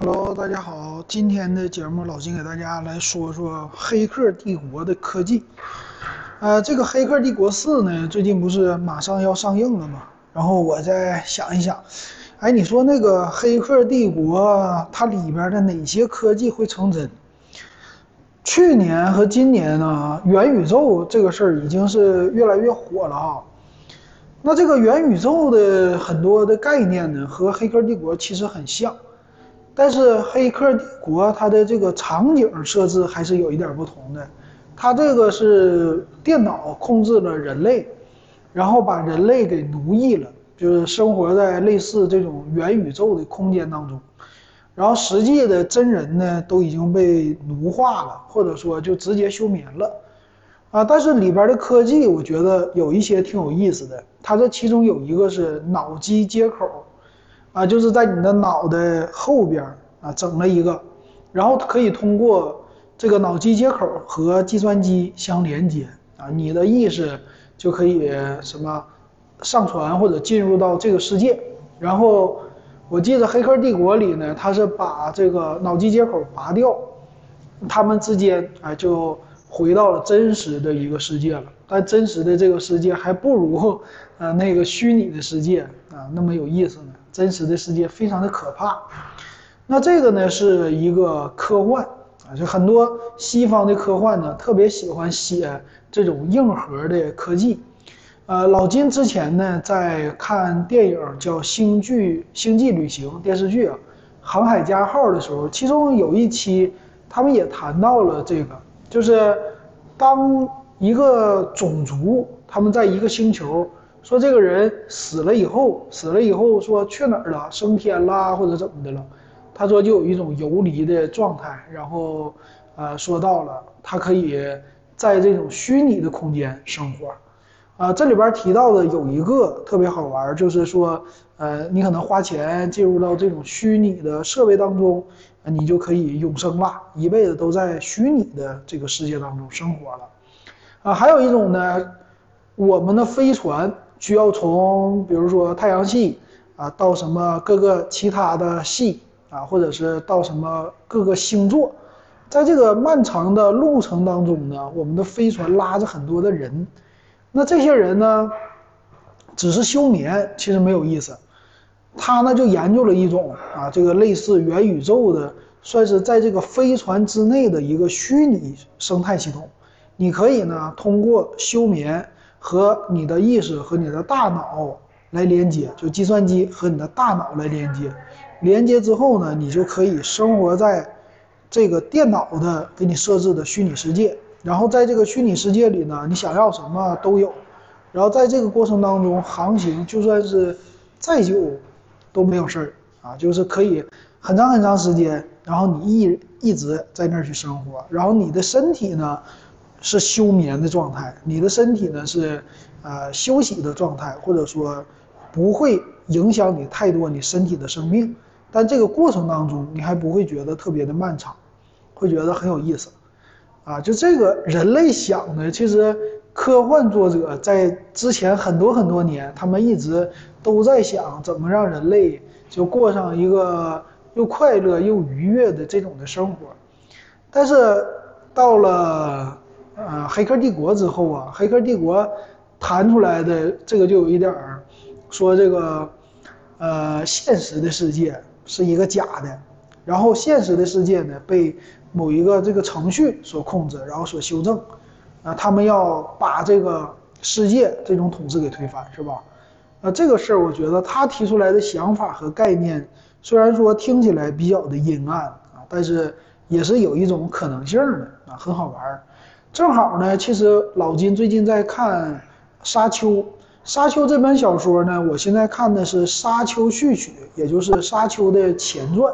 Hello，大家好，今天的节目老金给大家来说说《黑客帝国》的科技。呃，这个《黑客帝国四》呢，最近不是马上要上映了吗？然后我再想一想，哎，你说那个《黑客帝国》它里边的哪些科技会成真？去年和今年呢，元宇宙这个事儿已经是越来越火了啊。那这个元宇宙的很多的概念呢，和《黑客帝国》其实很像。但是《黑客帝国》它的这个场景设置还是有一点不同的，它这个是电脑控制了人类，然后把人类给奴役了，就是生活在类似这种元宇宙的空间当中，然后实际的真人呢都已经被奴化了，或者说就直接休眠了，啊，但是里边的科技我觉得有一些挺有意思的，它这其中有一个是脑机接口。啊，就是在你的脑袋后边啊整了一个，然后可以通过这个脑机接口和计算机相连接啊，你的意识就可以什么上传或者进入到这个世界。然后我记得《黑客帝国》里呢，它是把这个脑机接口拔掉，他们之间啊就回到了真实的一个世界了。但真实的这个世界还不如呃那个虚拟的世界啊那么有意思呢。真实的世界非常的可怕，那这个呢是一个科幻啊，就很多西方的科幻呢特别喜欢写这种硬核的科技。呃，老金之前呢在看电影叫《星际星际旅行》电视剧啊，《航海家号》的时候，其中有一期他们也谈到了这个，就是当一个种族他们在一个星球。说这个人死了以后，死了以后说去哪儿了，升天啦或者怎么的了？他说就有一种游离的状态，然后，呃，说到了他可以在这种虚拟的空间生活，啊，这里边提到的有一个特别好玩，就是说，呃，你可能花钱进入到这种虚拟的设备当中，你就可以永生了，一辈子都在虚拟的这个世界当中生活了，啊，还有一种呢，我们的飞船。需要从比如说太阳系啊到什么各个其他的系啊，或者是到什么各个星座，在这个漫长的路程当中呢，我们的飞船拉着很多的人，那这些人呢，只是休眠，其实没有意思。他呢就研究了一种啊，这个类似元宇宙的，算是在这个飞船之内的一个虚拟生态系统，你可以呢通过休眠。和你的意识和你的大脑来连接，就计算机和你的大脑来连接，连接之后呢，你就可以生活在这个电脑的给你设置的虚拟世界，然后在这个虚拟世界里呢，你想要什么都有，然后在这个过程当中航行，就算是再久都没有事儿。啊，就是可以很长很长时间，然后你一一直在那儿去生活，然后你的身体呢。是休眠的状态，你的身体呢是，呃休息的状态，或者说不会影响你太多你身体的生命，但这个过程当中你还不会觉得特别的漫长，会觉得很有意思，啊，就这个人类想的，其实科幻作者在之前很多很多年，他们一直都在想怎么让人类就过上一个又快乐又愉悦的这种的生活，但是到了。呃，黑客帝国之后啊，黑客帝国弹出来的这个就有一点儿，说这个，呃，现实的世界是一个假的，然后现实的世界呢被某一个这个程序所控制，然后所修正，啊，他们要把这个世界这种统治给推翻，是吧？那这个事儿，我觉得他提出来的想法和概念，虽然说听起来比较的阴暗啊，但是也是有一种可能性的啊，很好玩儿。正好呢，其实老金最近在看《沙丘》，《沙丘》这本小说呢，我现在看的是《沙丘序曲》，也就是《沙丘》的前传。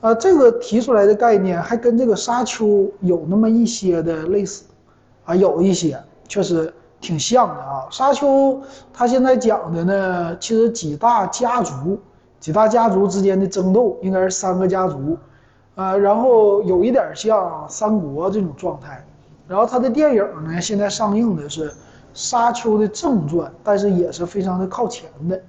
呃，这个提出来的概念还跟这个《沙丘》有那么一些的类似，啊，有一些确实挺像的啊。《沙丘》它现在讲的呢，其实几大家族，几大家族之间的争斗，应该是三个家族，呃，然后有一点像三国这种状态。然后他的电影呢，现在上映的是《沙丘》的正传，但是也是非常的靠前的。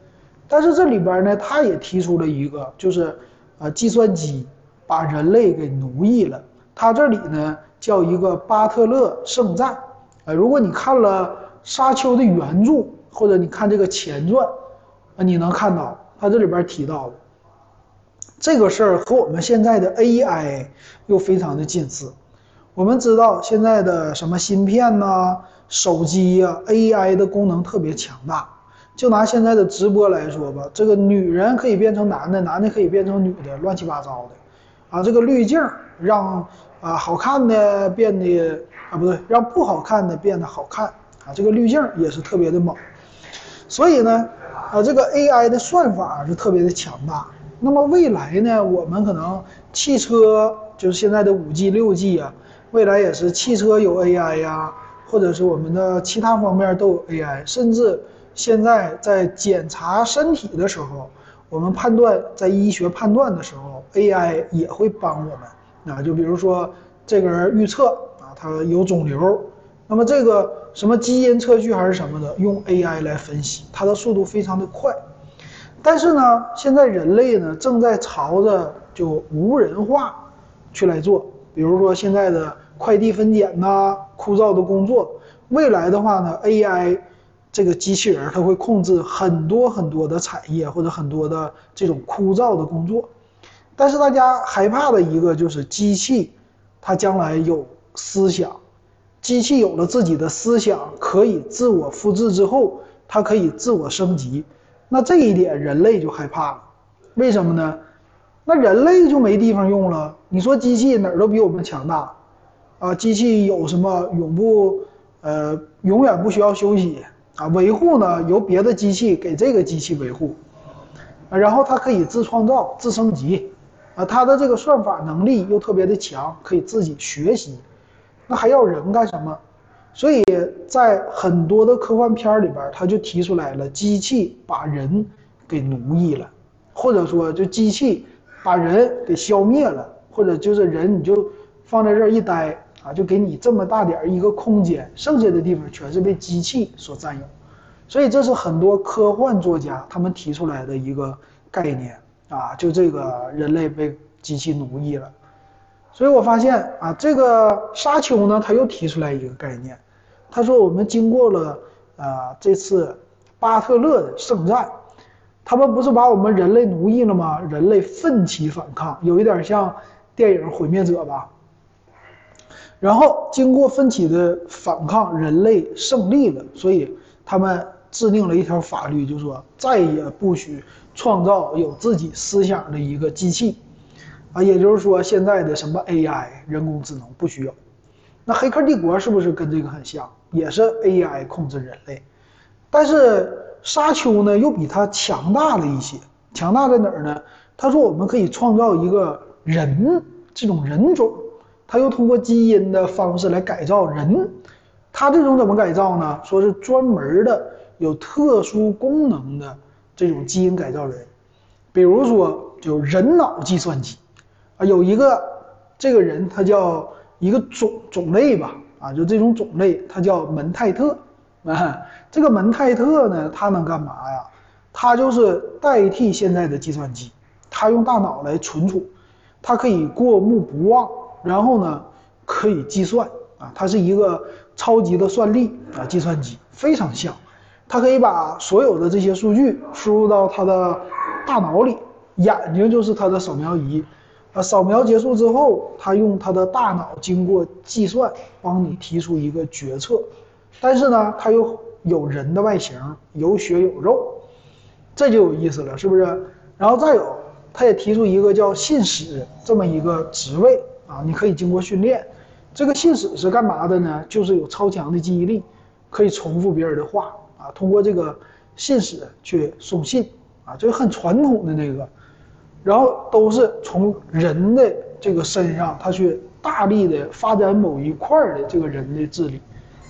但是这里边呢，他也提出了一个，就是呃，计算机把人类给奴役了。它这里呢叫一个巴特勒圣战。呃，如果你看了《沙丘》的原著，或者你看这个前传，啊，你能看到它这里边提到的这个事儿和我们现在的 AI 又非常的近似。我们知道现在的什么芯片呐、手机呀，AI 的功能特别强大。就拿现在的直播来说吧，这个女人可以变成男的，男的可以变成女的，乱七八糟的，啊，这个滤镜让啊好看的变得啊不对，让不好看的变得好看啊，这个滤镜也是特别的猛。所以呢，啊这个 AI 的算法是特别的强大。那么未来呢，我们可能汽车就是现在的五 G、六 G 啊，未来也是汽车有 AI 呀，或者是我们的其他方面都有 AI，甚至。现在在检查身体的时候，我们判断在医学判断的时候，AI 也会帮我们啊。就比如说这个人预测啊，他有肿瘤，那么这个什么基因测序还是什么的，用 AI 来分析，它的速度非常的快。但是呢，现在人类呢正在朝着就无人化去来做，比如说现在的快递分拣呐，枯燥的工作，未来的话呢，AI。这个机器人它会控制很多很多的产业或者很多的这种枯燥的工作，但是大家害怕的一个就是机器，它将来有思想，机器有了自己的思想，可以自我复制之后，它可以自我升级，那这一点人类就害怕了，为什么呢？那人类就没地方用了。你说机器哪儿都比我们强大，啊，机器有什么永不呃永远不需要休息？啊，维护呢由别的机器给这个机器维护，啊，然后它可以自创造、自升级，啊，它的这个算法能力又特别的强，可以自己学习，那还要人干什么？所以在很多的科幻片里边，他就提出来了，机器把人给奴役了，或者说就机器把人给消灭了，或者就是人你就放在这儿一待。啊，就给你这么大点儿一个空间，剩下的地方全是被机器所占有，所以这是很多科幻作家他们提出来的一个概念啊，就这个人类被机器奴役了。所以我发现啊，这个沙丘呢，他又提出来一个概念，他说我们经过了啊这次巴特勒的圣战，他们不是把我们人类奴役了吗？人类奋起反抗，有一点像电影《毁灭者》吧。然后经过奋起的反抗，人类胜利了，所以他们制定了一条法律，就说再也不许创造有自己思想的一个机器，啊，也就是说现在的什么 AI 人工智能不需要。那《黑客帝国》是不是跟这个很像？也是 AI 控制人类，但是《沙丘》呢又比它强大了一些。强大在哪儿呢？他说我们可以创造一个人这种人种。他又通过基因的方式来改造人，他这种怎么改造呢？说是专门的有特殊功能的这种基因改造人，比如说就人脑计算机，啊，有一个这个人他叫一个种种类吧，啊，就这种种类他叫门泰特，啊，这个门泰特呢，他能干嘛呀？他就是代替现在的计算机，他用大脑来存储，他可以过目不忘。然后呢，可以计算啊，它是一个超级的算力啊，计算机非常像，它可以把所有的这些数据输入到它的大脑里，眼睛就是它的扫描仪，啊，扫描结束之后，它用它的大脑经过计算，帮你提出一个决策，但是呢，它又有人的外形，有血有肉，这就有意思了，是不是？然后再有，他也提出一个叫信使这么一个职位。啊，你可以经过训练，这个信使是干嘛的呢？就是有超强的记忆力，可以重复别人的话啊。通过这个信使去送信啊，这个很传统的那个，然后都是从人的这个身上，他去大力的发展某一块的这个人的智力。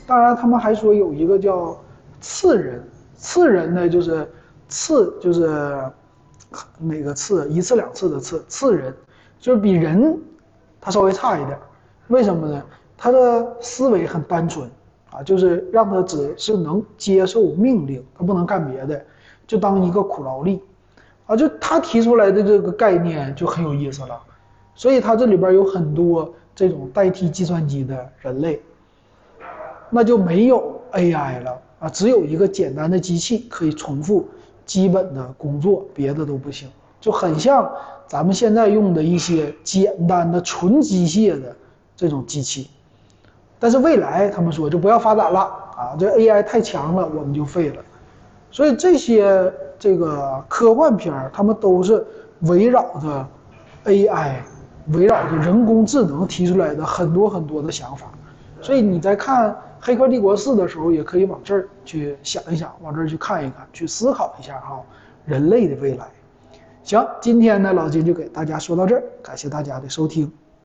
当然，他们还说有一个叫次人，次人呢就是次就是哪个次一次两次的次次人，就是比人。他稍微差一点，为什么呢？他的思维很单纯，啊，就是让他只是能接受命令，他不能干别的，就当一个苦劳力，啊，就他提出来的这个概念就很有意思了。所以他这里边有很多这种代替计算机的人类，那就没有 AI 了啊，只有一个简单的机器可以重复基本的工作，别的都不行，就很像咱们现在用的一些简单的纯机械的这种机器。但是未来他们说就不要发展了啊，这 AI 太强了，我们就废了。所以这些这个科幻片儿，他们都是围绕着 AI。围绕着人工智能提出来的很多很多的想法，所以你在看《黑客帝国四》的时候，也可以往这儿去想一想，往这儿去看一看，去思考一下哈，人类的未来。行，今天呢，老金就给大家说到这儿，感谢大家的收听。